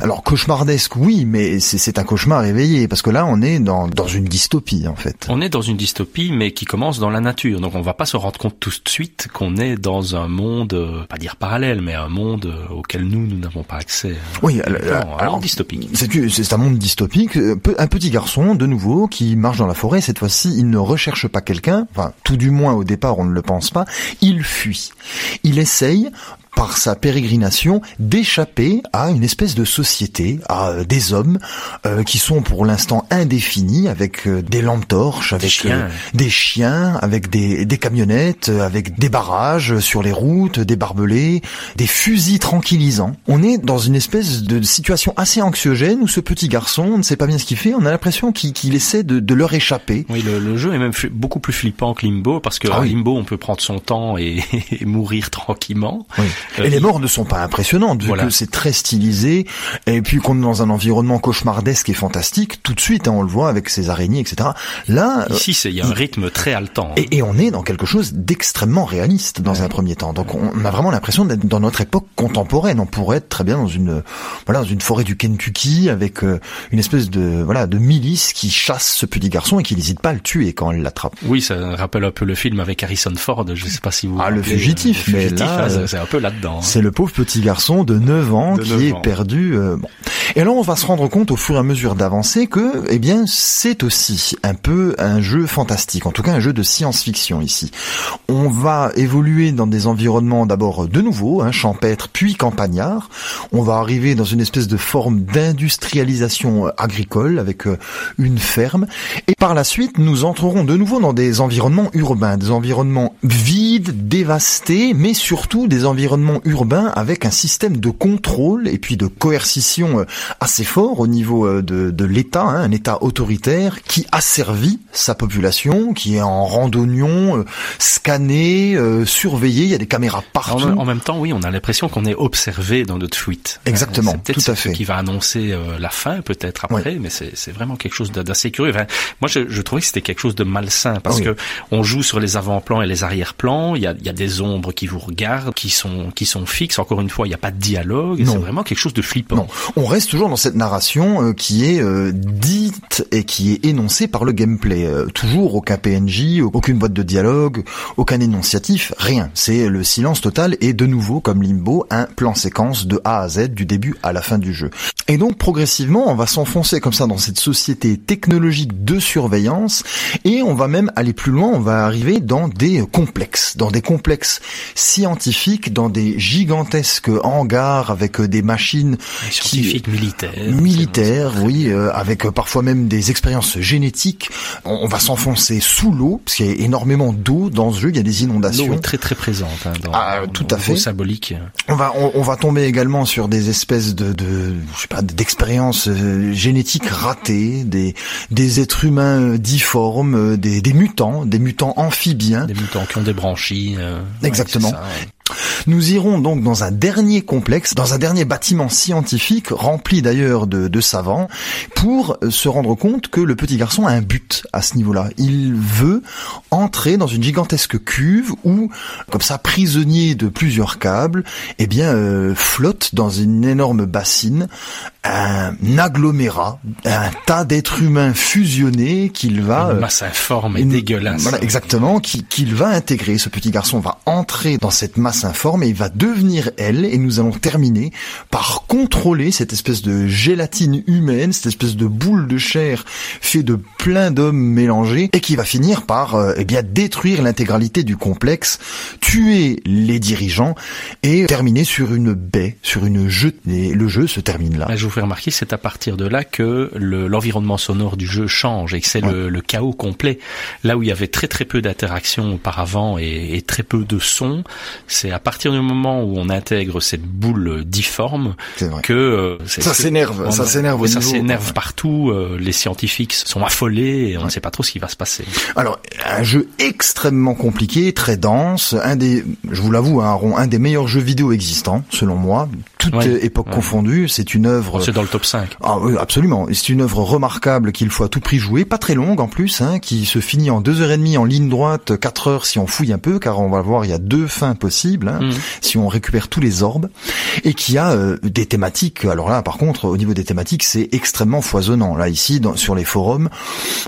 Alors cauchemardesque, oui, mais c'est un cauchemar éveillé, parce que là, on est dans, dans une dystopie, en fait. On est dans une dystopie, mais qui commence dans la nature. Donc on va pas se rendre compte tout de suite qu'on est dans un monde, euh, pas dire parallèle, mais un monde euh, auquel nous, nous n'avons pas accès. Oui, Non, alors, alors dystopique. C'est un monde dystopique. Euh, Un petit garçon, de nouveau, qui marche dans la forêt. Cette fois-ci, il ne recherche pas quelqu'un. Enfin, tout du moins au départ, on ne le pense pas. Il fuit. Il essaye par sa pérégrination d'échapper à une espèce de société, à euh, des hommes euh, qui sont pour l'instant indéfinis, avec euh, des lampes torches, avec chiens. euh, des chiens, avec des, des camionnettes, avec des barrages sur les routes, des barbelés, des fusils tranquillisants. On est dans une espèce de situation assez anxiogène où ce petit garçon on ne sait pas bien ce qu'il fait. On a l'impression qu'il essaie de, de leur échapper. Oui, le, le jeu est même beaucoup plus flippant que Limbo, parce que Ah oui. Limbo, on peut prendre son temps et, et mourir tranquillement. Oui. Euh, Et les morts ne sont pas impressionnantes, vu Voilà. que c'est très stylisé, et puis qu'on est dans un environnement cauchemardesque et fantastique, tout de suite, hein, on le voit avec ses araignées, etc. Là, euh, Ici, c'est- il y a un rythme très haletant. hein. Et, et on est dans quelque chose d'extrêmement réaliste dans un premier temps. Donc on a vraiment l'impression d'être dans notre époque contemporaine. On pourrait être très bien dans une voilà dans une forêt du Kentucky avec euh, une espèce de voilà de milice qui chasse ce petit garçon et qui n'hésite pas à le tuer quand elle l'attrape. Oui, ça rappelle un peu le film avec Harrison Ford. Je sais pas si vous. Ah, le fugitif, euh, mais fugitif, là, hein, c'est- un peu là-dedans. hein. C'est le pauvre petit garçon de 9 ans De qui 9 est ans. perdu. euh, bon. Et alors on va se rendre compte au fur et à mesure d'avancer que, eh bien, c'est aussi un peu un jeu fantastique, en tout cas un jeu de science-fiction ici. On va évoluer dans des environnements d'abord de nouveau, hein, champêtres puis campagnards. On va arriver dans une espèce de forme d'industrialisation euh, agricole avec euh, une ferme. Et par la suite, nous entrerons de nouveau dans des environnements urbains, des environnements vides, dévastés, mais surtout des environnements urbains avec un système de contrôle et puis de coercition euh, assez fort au niveau euh, de, de l'État, hein, un État autoritaire qui asservit sa population, qui est en randonnion, euh, scanné, euh, surveillé, il y a des caméras partout. En, en même temps, oui, on a l'impression qu'on est observé dans notre fuite. Exactement, tout à ce fait. qui va annoncer euh, la fin, peut-être après, mais c'est c'est vraiment quelque chose d'assez curieux. Enfin, moi, je, je trouvais que c'était quelque chose de malsain parce Oui. que on joue sur les avant-plans et les arrière-plans. Il y a, il y a des ombres qui vous regardent, qui sont qui sont fixes. Encore une fois, il n'y a pas de dialogue. C'est vraiment quelque chose de flippant. Non, on reste toujours dans cette narration euh, qui est euh, dite et qui est énoncée par le gameplay. Euh, toujours aucun PNJ, aucune boîte de dialogue, aucun énonciatif, rien. C'est le silence total et de nouveau, comme Limbo, un plan séquence de A à Z du début à la fin du jeu. Et donc progressivement, on va s'enfoncer comme ça dans cette société technologique de surveillance et on va même aller plus loin, on va arriver dans des complexes, dans des complexes scientifiques, dans des gigantesques hangars avec euh, des machines Scientifique, militaire. militaires, oui, euh, avec euh, parfois même des expériences génétiques. On, on va s'enfoncer sous l'eau, parce qu'il y a énormément d'eau dans ce jeu, il y a des L'eau inondations. est très très présente hein, dans, Ah, tout à fait. symbolique. On va on, on va tomber également sur des espèces de, de je sais pas d'expériences euh, génétiques ratées, des des êtres humains euh, difformes, euh, des, des mutants, des mutants amphibiens. Des mutants qui ont des branchies. euh, Exactement. ouais. Nous irons donc dans un dernier complexe, dans un dernier bâtiment scientifique, rempli d'ailleurs de, de savants, pour se rendre compte que le petit garçon a un but à ce niveau-là. Il veut entrer dans une gigantesque cuve où, comme ça, prisonnier de plusieurs câbles, eh bien, euh, flotte dans une énorme bassine un agglomérat, un tas d'êtres humains fusionnés qu'il va... Une euh, masse informe et une- dégueulasse. Voilà, exactement, qui- qu'il va intégrer. Ce petit garçon va entrer dans cette masse s'informe et va devenir elle et nous allons terminer par contrôler cette espèce de gélatine humaine, cette espèce de boule de chair fait de plein d'hommes mélangés et qui va finir par euh, eh bien détruire l'intégralité du complexe, tuer les dirigeants et terminer sur une baie, sur une. Et le jeu se termine là. Je vous fais remarquer, c'est à partir de là que l'environnement sonore du jeu change et que c'est le, le, chaos complet. Là où il y avait très très peu d'interactions auparavant et, et, très peu de sons, c'est à partir du moment où on intègre cette boule difforme que euh, ça s'énerve, ça s'énerve, ça s'énerve partout. Euh, les scientifiques sont affolés et on ne sait pas trop ce qui va se passer. Alors un jeu extrêmement compliqué, très dense, un des, je vous l'avoue, un, un des meilleurs jeux vidéo existants selon moi, toute époque confondue. C'est une œuvre. C'est dans le top 5. Ah oui, absolument. C'est une œuvre remarquable qu'il faut à tout prix jouer, pas très longue en plus, hein, qui se finit en deux heures et demie en ligne droite, quatre heures si on fouille un peu, car on va voir il y a deux fins possibles hein, mm. si on récupère tous les orbes, et qui a euh, des thématiques. Alors là, par contre, au niveau des thématiques, c'est extrêmement foisonnant. Là ici, dans, sur les forums,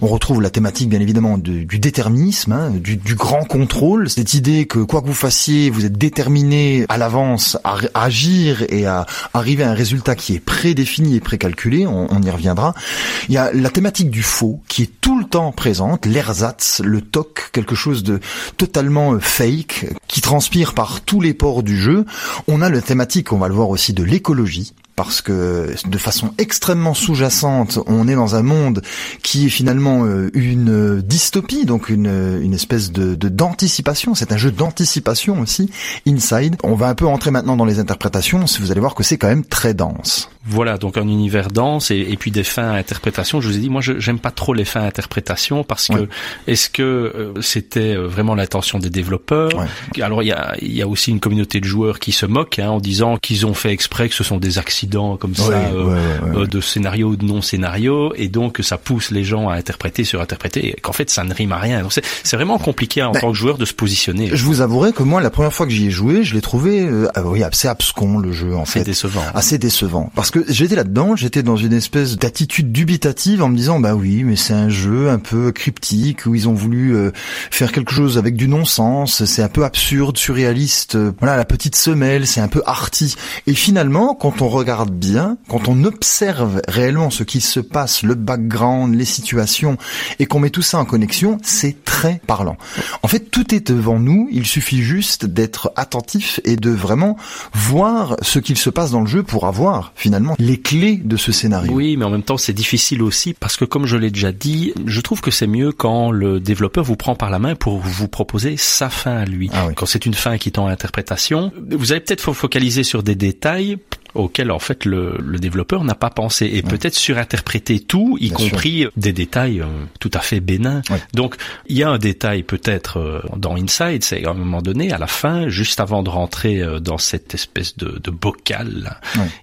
on retrouve la thématique bien évidemment du déterminisme, hein, du, du, grand contrôle, cette idée que quoi que vous fassiez, vous êtes déterminé à l'avance à, à agir et à arriver à un résultat qui est prédéfini et précalculé, on, on, y reviendra. Il y a la thématique du faux qui est tout le temps présente, l'ersatz, le toc, quelque chose de totalement euh, fake, qui transpire par tous les ports du jeu. On a la thématique, on va le voir aussi, de l'écologie parce que de façon extrêmement sous-jacente, on est dans un monde qui est finalement euh, une dystopie, donc une, une espèce de d'anticipation. C'est un jeu d'anticipation aussi, Inside. On va un peu entrer maintenant dans les interprétations, vous allez voir que c'est quand même très dense. Voilà, donc un univers dense et, et puis des fins à interprétation. Je vous ai dit, moi, je j'aime pas trop les fins à interprétation parce que est-ce que euh, c'était euh, vraiment l'intention des développeurs? Alors il y a, y a aussi une communauté de joueurs qui se moquent hein, en disant qu'ils ont fait exprès que ce sont des accidents comme ça euh, de scénario ou de non scénario et donc ça pousse les gens à interpréter sur interpréter et qu'en fait ça ne rime à rien. Donc c'est vraiment compliqué en ben, tant que joueur de se positionner. Je vous avouerai que moi la première fois que j'y ai joué, je l'ai trouvé ah oui assez abscon le jeu en fait. décevant. Assez décevant parce que j'étais là-dedans, j'étais dans une espèce d'attitude dubitative en me disant bah oui, mais c'est un jeu un peu cryptique où ils ont voulu euh, faire quelque chose avec du non-sens, c'est un peu absurde, surréaliste. Euh, voilà, la petite semelle, c'est un peu arty. Et finalement, quand on regarde bien, quand on observe réellement ce qui se passe, le background, les situations et qu'on met tout ça en connexion, c'est très parlant. En fait, tout est devant nous, il suffit juste d'être attentif et de vraiment voir ce qu'il se passe dans le jeu pour avoir finalement les clés de ce scénario. Oui, mais en même temps, c'est difficile aussi parce que comme je l'ai déjà dit, je trouve que c'est mieux quand le développeur vous prend par la main pour vous proposer sa fin à lui. Ah quand c'est une fin qui tend à l'interprétation, vous allez peut-être focaliser sur des détails auquel en fait le, le développeur n'a pas pensé et peut-être surinterpréter tout, y compris des détails euh, tout à fait bénins. Donc il y a un détail peut-être euh, dans Inside, c'est à un moment donné, à la fin, juste avant de rentrer euh, dans cette espèce de, de bocal,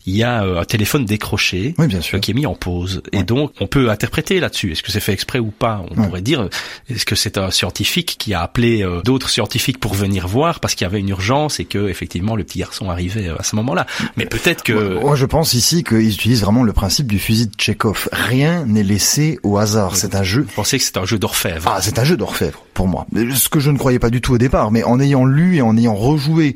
il y a un téléphone décroché bien sûr. qui est mis en pause. Et donc on peut interpréter là-dessus. Est-ce que c'est fait exprès ou pas? On pourrait dire, est-ce que c'est un scientifique qui a appelé d'autres scientifiques pour venir voir? Parce qu'il y avait une urgence et que effectivement le petit garçon arrivait à ce moment-là. Mais peut-être moi, je pense ici qu'ils utilisent vraiment le principe du fusil de Tchekhov. Rien n'est laissé au hasard. C'est un jeu. Vous pensez que c'est un jeu d'orfèvre Ah, c'est un jeu d'orfèvre pour moi. Ce que je ne croyais pas du tout au départ, mais en ayant lu et en ayant rejoué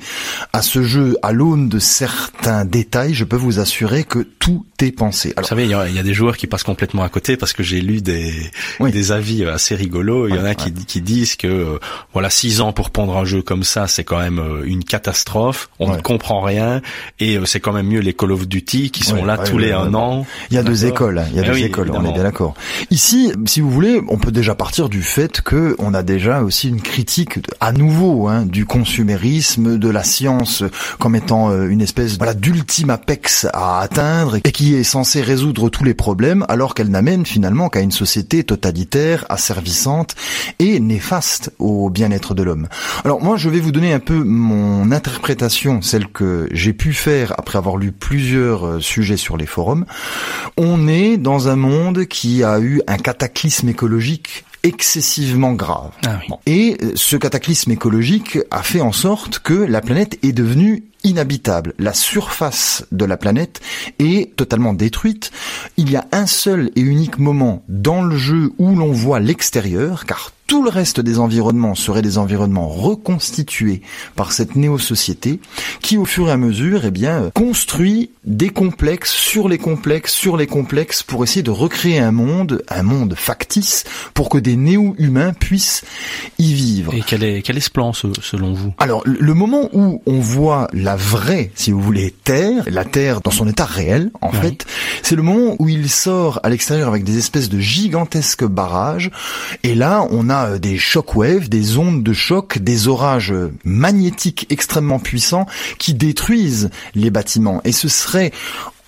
à ce jeu à l'aune de certains détails, je peux vous assurer que tout est pensé. Alors, vous savez, il y, a, des joueurs qui passent complètement à côté parce que j'ai lu des, des avis assez rigolos. Il y en a qui, qui disent que euh, voilà, six ans pour pondre un jeu comme ça, c'est quand même euh, une catastrophe. On ne comprend rien et euh, c'est quand même mieux les Call of Duty qui sont là tous les un an. Il y a deux écoles, il y a eh deux écoles, on est bien d'accord. Ici, si vous voulez, on peut déjà partir du fait que on a déjà aussi une critique à nouveau hein, du consumérisme, de la science comme étant euh, une espèce voilà, d'ultime apex à atteindre et qui est censée résoudre tous les problèmes alors qu'elle n'amène finalement qu'à une société totalitaire, asservissante et néfaste au bien-être de l'homme. Alors moi je vais vous donner un peu mon interprétation, celle que j'ai pu faire après avoir lu plusieurs euh, sujets sur les forums. On est dans un monde qui a eu un cataclysme écologique excessivement grave. Ah Et euh, ce cataclysme écologique a fait en sorte que la planète est devenue inhabitable. La surface de la planète est totalement détruite. il y a un seul et unique moment dans le jeu où l'on voit l'extérieur, car tout le reste des environnements seraient des environnements reconstitués par cette néo-société qui, au fur et à mesure, eh bien, construit des complexes sur les complexes sur les complexes pour essayer de recréer un monde, un monde factice, pour que des néo-humains puissent y vivre. Et quel est, quel est ce plan selon vous? Alors, le moment où on voit la vraie, si vous voulez, Terre, la Terre dans son état réel, en fait, c'est le moment où il sort à l'extérieur avec des espèces de gigantesques barrages, et là, on a euh, des shockwaves, des ondes de choc, des orages magnétiques extrêmement puissants qui détruisent les bâtiments. Et ce serait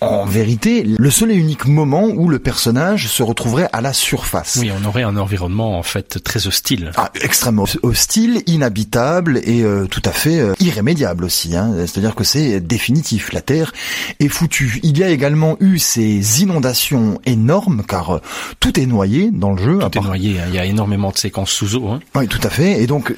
en vérité le seul et unique moment où le personnage se retrouverait à la surface. Oui, on aurait un environnement en fait très hostile. Ah, extrêmement hostile, inhabitable et euh, tout à fait euh, irrémédiable aussi. Hein. C'est-à-dire que c'est définitif. La Terre est foutue. Il y a également eu ces inondations énormes car euh, tout est noyé dans le jeu. Tout est noyé. Hein. Il y a énormément de séquences sous eau. Hein. Oui, tout à fait. Et donc,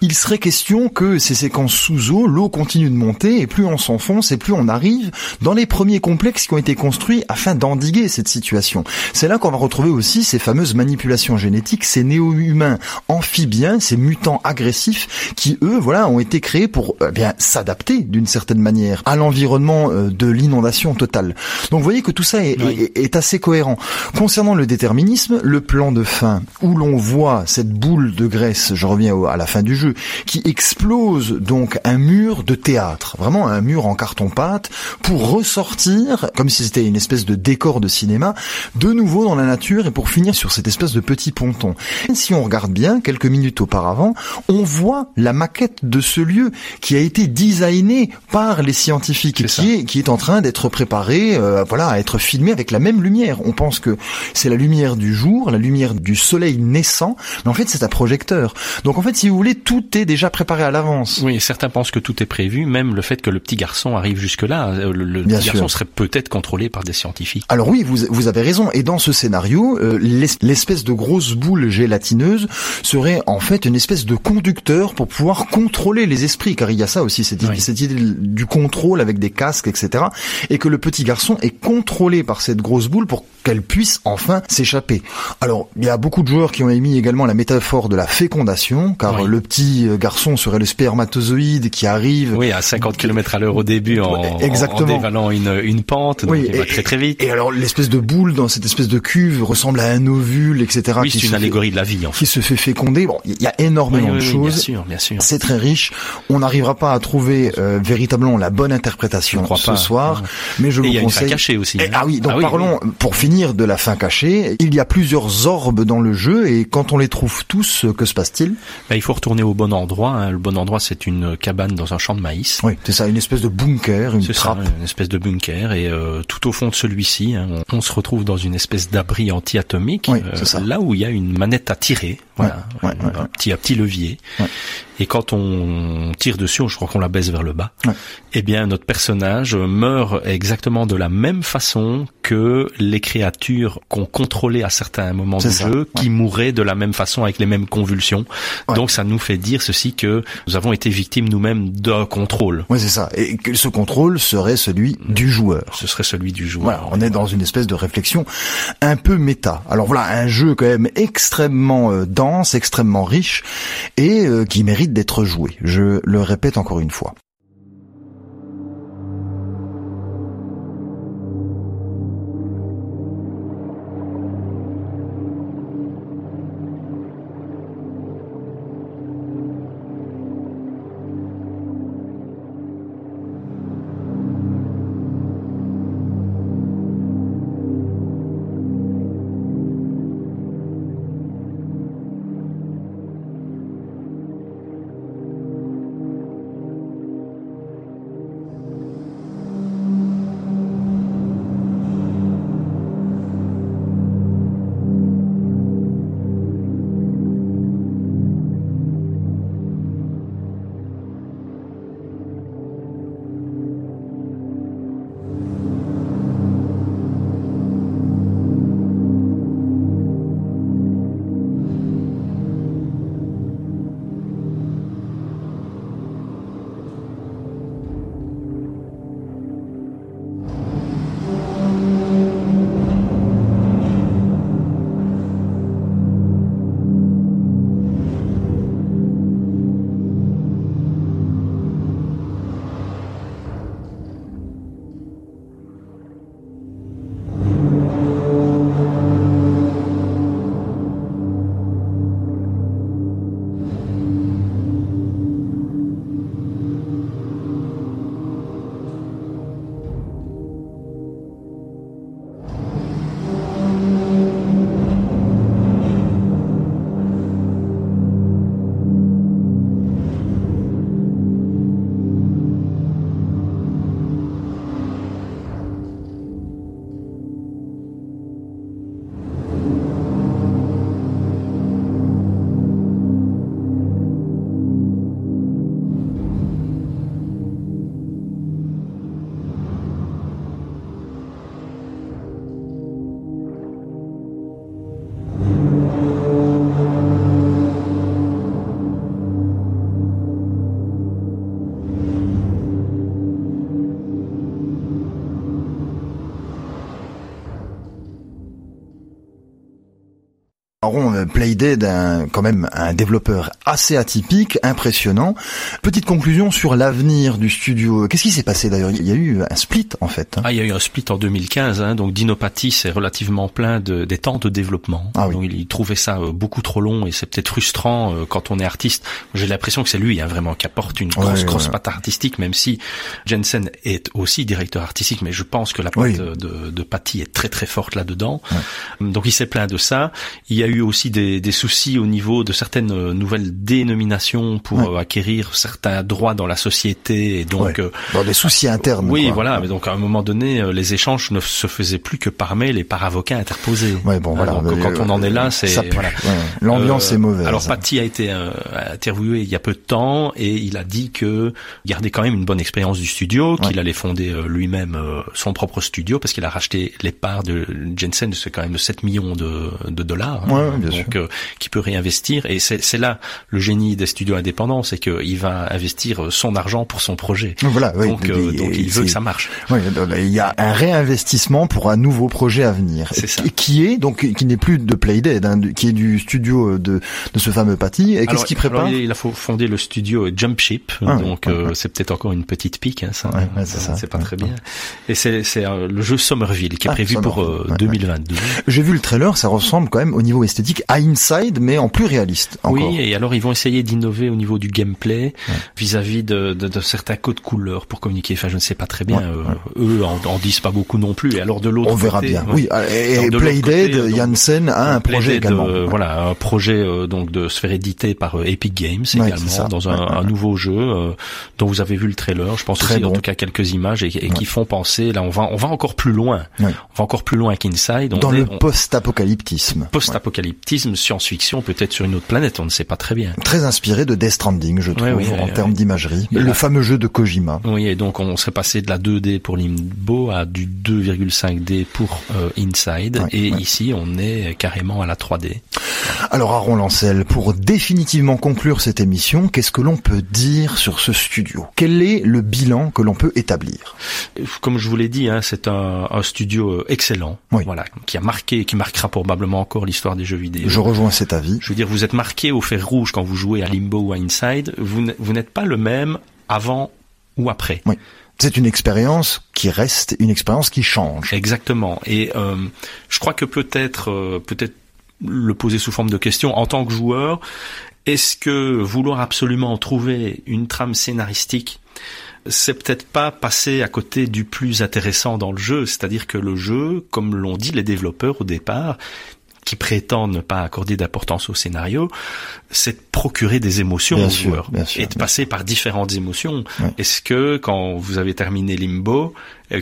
il serait question que ces séquences sous eau, l'eau continue de monter et plus on s'enfonce et plus on arrive dans les premiers complexes qui ont été construits afin d'endiguer cette situation. C'est là qu'on va retrouver aussi ces fameuses manipulations génétiques, ces néo-humains amphibiens, ces mutants agressifs qui eux, voilà, ont été créés pour eh bien s'adapter d'une certaine manière à l'environnement euh, de l'inondation totale. Donc vous voyez que tout ça est, est, assez cohérent. Concernant le déterminisme, le plan de fin où l'on voit cette boule de graisse, je reviens à la fin du jeu, qui explose donc un mur de théâtre, vraiment un mur en carton-pâte pour ressortir comme si c'était une espèce de décor de cinéma, de nouveau dans la nature et pour finir sur cette espèce de petit ponton. si on regarde bien, quelques minutes auparavant, on voit la maquette de ce lieu qui a été designé par les scientifiques, qui est, qui est en train d'être préparé, euh, voilà, à être filmé avec la même lumière. On pense que c'est la lumière du jour, la lumière du soleil naissant, mais en fait c'est un projecteur. Donc en fait, si vous voulez, tout est déjà préparé à l'avance. Oui, certains pensent que tout est prévu, même le fait que le petit garçon arrive jusque là, euh, le, petit garçon serait peut-être contrôlé par des scientifiques. Alors oui, vous, vous avez raison. Et dans ce scénario, euh, l'espèce de grosse boule gélatineuse serait en fait une espèce de conducteur pour pouvoir contrôler les esprits, car il y a ça aussi, cette, cette idée du contrôle avec des casques, etc. Et que le petit garçon est contrôlé par cette grosse boule pour qu'elle puisse enfin s'échapper. Alors, il y a beaucoup de joueurs qui ont émis également la métaphore de la fécondation, car le petit euh, garçon serait le spermatozoïde qui arrive... Oui, à 50 km à l'heure au début en, Exactement. en dévalant une, une pente, donc oui, il va très très vite. Et alors, l'espèce de boule dans cette espèce de cuve ressemble à un ovule, etc. Oui, c'est une allégorie de la vie, en fait. Qui se fait féconder. Bon, il y a énormément de choses. Bien sûr, bien sûr. C'est très riche. On n'arrivera pas à trouver euh, véritablement la bonne interprétation ce soir, mais je vous conseille... il y a une fin cachée aussi. Hein. ah oui, donc ah parlons, pour finir de la fin cachée. Il y a plusieurs orbes dans le jeu et quand on les trouve tous, que se passe-t-il? Ben, Il faut retourner au bon endroit. Hein. Le bon endroit, c'est une cabane dans un champ de maïs. Oui, c'est ça, une espèce de bunker, une trappe. une espèce de bunker. Et euh, tout au fond de celui-ci, hein, on, se retrouve dans une espèce d'abri anti-atomique, euh, là où il y a une manette à tirer, voilà, un, petit, un petit levier. Et quand on tire dessus, je crois qu'on la baisse vers le bas, eh bien notre personnage meurt exactement de la même façon que les créatures qu'on contrôlait à certains moments du jeu, qui mouraient de la même façon avec les mêmes convulsions. Donc ça nous fait dire ceci que nous avons été victimes nous-mêmes d'un contrôle. Oui, c'est ça. Et que ce contrôle serait celui du joueur. Ce serait celui du joueur. Voilà, on est dans une espèce de réflexion un peu méta. Alors voilà, un jeu quand même extrêmement euh, dense, extrêmement riche et euh, qui mérite d'être joué. Je le répète encore une fois. Aaron euh, Playdead, un, quand même un développeur assez atypique, impressionnant. Petite conclusion sur l'avenir du studio. Qu'est-ce qui s'est passé d'ailleurs? Il y a eu un split en fait. Hein. Ah, il y a eu un split en 2015. Hein, donc Dinopathie, c'est relativement plein de, des temps de développement. Ah, oui. Donc il, trouvait ça euh, beaucoup trop long et c'est peut-être frustrant euh, quand on est artiste. J'ai l'impression que c'est lui hein, vraiment qui apporte une grosse grosse patte artistique, même si Jensen est aussi directeur artistique, mais je pense que la patte de, de, de Patty est très très forte là-dedans. Donc il s'est plaint de ça. Il y a eu aussi des, des, soucis au niveau de certaines euh, nouvelles dénominations pour euh, acquérir certains droits dans la société et donc euh, dans des soucis internes. Oui, voilà. Mais donc à un moment donné, les échanges ne se faisaient plus que par mail et par avocat interposé. Ouais, bon, voilà. Donc, quand on en est là, c'est voilà. L'ambiance est mauvaise. Alors Patty a été interviewé il y a peu de temps et il a dit que gardait quand même une bonne expérience du studio, qu'il allait fonder lui-même son propre studio parce qu'il a racheté les parts de Jensen, c'est quand même de 7 millions de, de dollars. Hein donc euh, qui peut réinvestir. Et c'est là le génie des studios indépendants, c'est qu'il va investir son argent pour son projet. Voilà, oui, donc, euh, donc il veut que ça marche. Oui, il y a un réinvestissement pour un nouveau projet à venir. C'est ça. Qui est donc qui n'est plus de Playdead, hein, qui est du studio de de ce fameux Patty. Et qu'est-ce qu'il prépare alors, Il a fondé le studio Jump Ship, ah, donc euh, c'est peut-être encore une petite pique, hein, ça. c'est pas très bien. Et c'est le jeu Somerville qui est ah, prévu pour 2022. J'ai vu le trailer, ça ressemble quand même au niveau esthétique à Inside, mais en plus réaliste. Oui, et alors ils vont essayer d'innover au niveau du gameplay vis-à-vis de, de, de, certains codes couleurs pour communiquer. Enfin, je ne sais pas très bien. Euh, eux en, en, disent pas beaucoup non plus. Et alors de l'autre, on verra bien. Oui, et, Playdead, Janssen a un projet également. Euh, voilà, un projet euh, donc de se faire éditer par Epic Games également dans un, un, nouveau jeu dont vous avez vu le trailer. Je pense aussi en tout cas quelques images et, qui font penser. Là, on va on va encore plus loin. On va encore plus loin qu'Inside. Dans le post-apocalyptisme. Post-apocalyptisme science-fiction, peut-être sur une autre planète, on ne sait pas très bien. Très inspiré de Death Stranding, je trouve, en termes d'imagerie. Le fameux jeu de Kojima. Oui, et donc on serait passé de la 2D pour Limbo à du 2,5D pour euh, Inside, et ici on est carrément à la 3D. Alors Aaron Lancel, pour définitivement conclure cette émission, qu'est-ce que l'on peut dire sur ce studio? Quel est le bilan que l'on peut établir? Comme je vous l'ai dit, hein, c'est un, un, studio euh, excellent, voilà, qui a marqué, qui marquera probablement encore l'histoire des jeux vidéo je rejoins cet avis. Je veux dire, vous êtes marqué au fer rouge quand vous jouez à Limbo ou à Inside. Vous n'êtes pas le même avant ou après. Oui. C'est une expérience qui reste, une expérience qui change. Exactement. Et euh, je crois que peut-être, euh, peut-être le poser sous forme de question en tant que joueur. Est-ce que vouloir absolument trouver une trame scénaristique c'est peut-être pas passer à côté du plus intéressant dans le jeu, c'est-à-dire que le jeu, comme l'ont dit les développeurs au départ, qui prétendent ne pas accorder d'importance au scénario, c'est de procurer des émotions aux joueurs et de passer par différentes émotions. Est-ce que quand vous avez terminé Limbo,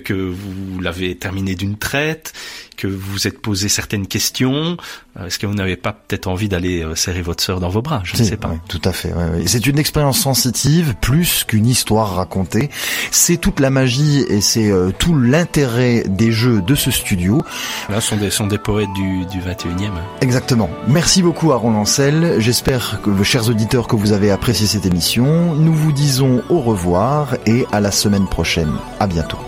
que vous l'avez terminé d'une traite, que vous vous êtes posé certaines questions. Euh, est-ce que vous n'avez pas peut-être envie d'aller euh, serrer votre sœur dans vos bras? Je ne sais pas. tout à fait. C'est une expérience sensitive plus qu'une histoire racontée. C'est toute la magie et c'est tout l'intérêt des jeux de ce studio. Là, sont des sont des poètes du du 21e. Exactement. Merci beaucoup Aaron Lancel. J'espère que, chers auditeurs, que vous avez apprécié cette émission. Nous vous disons au revoir et à la semaine prochaine. À bientôt.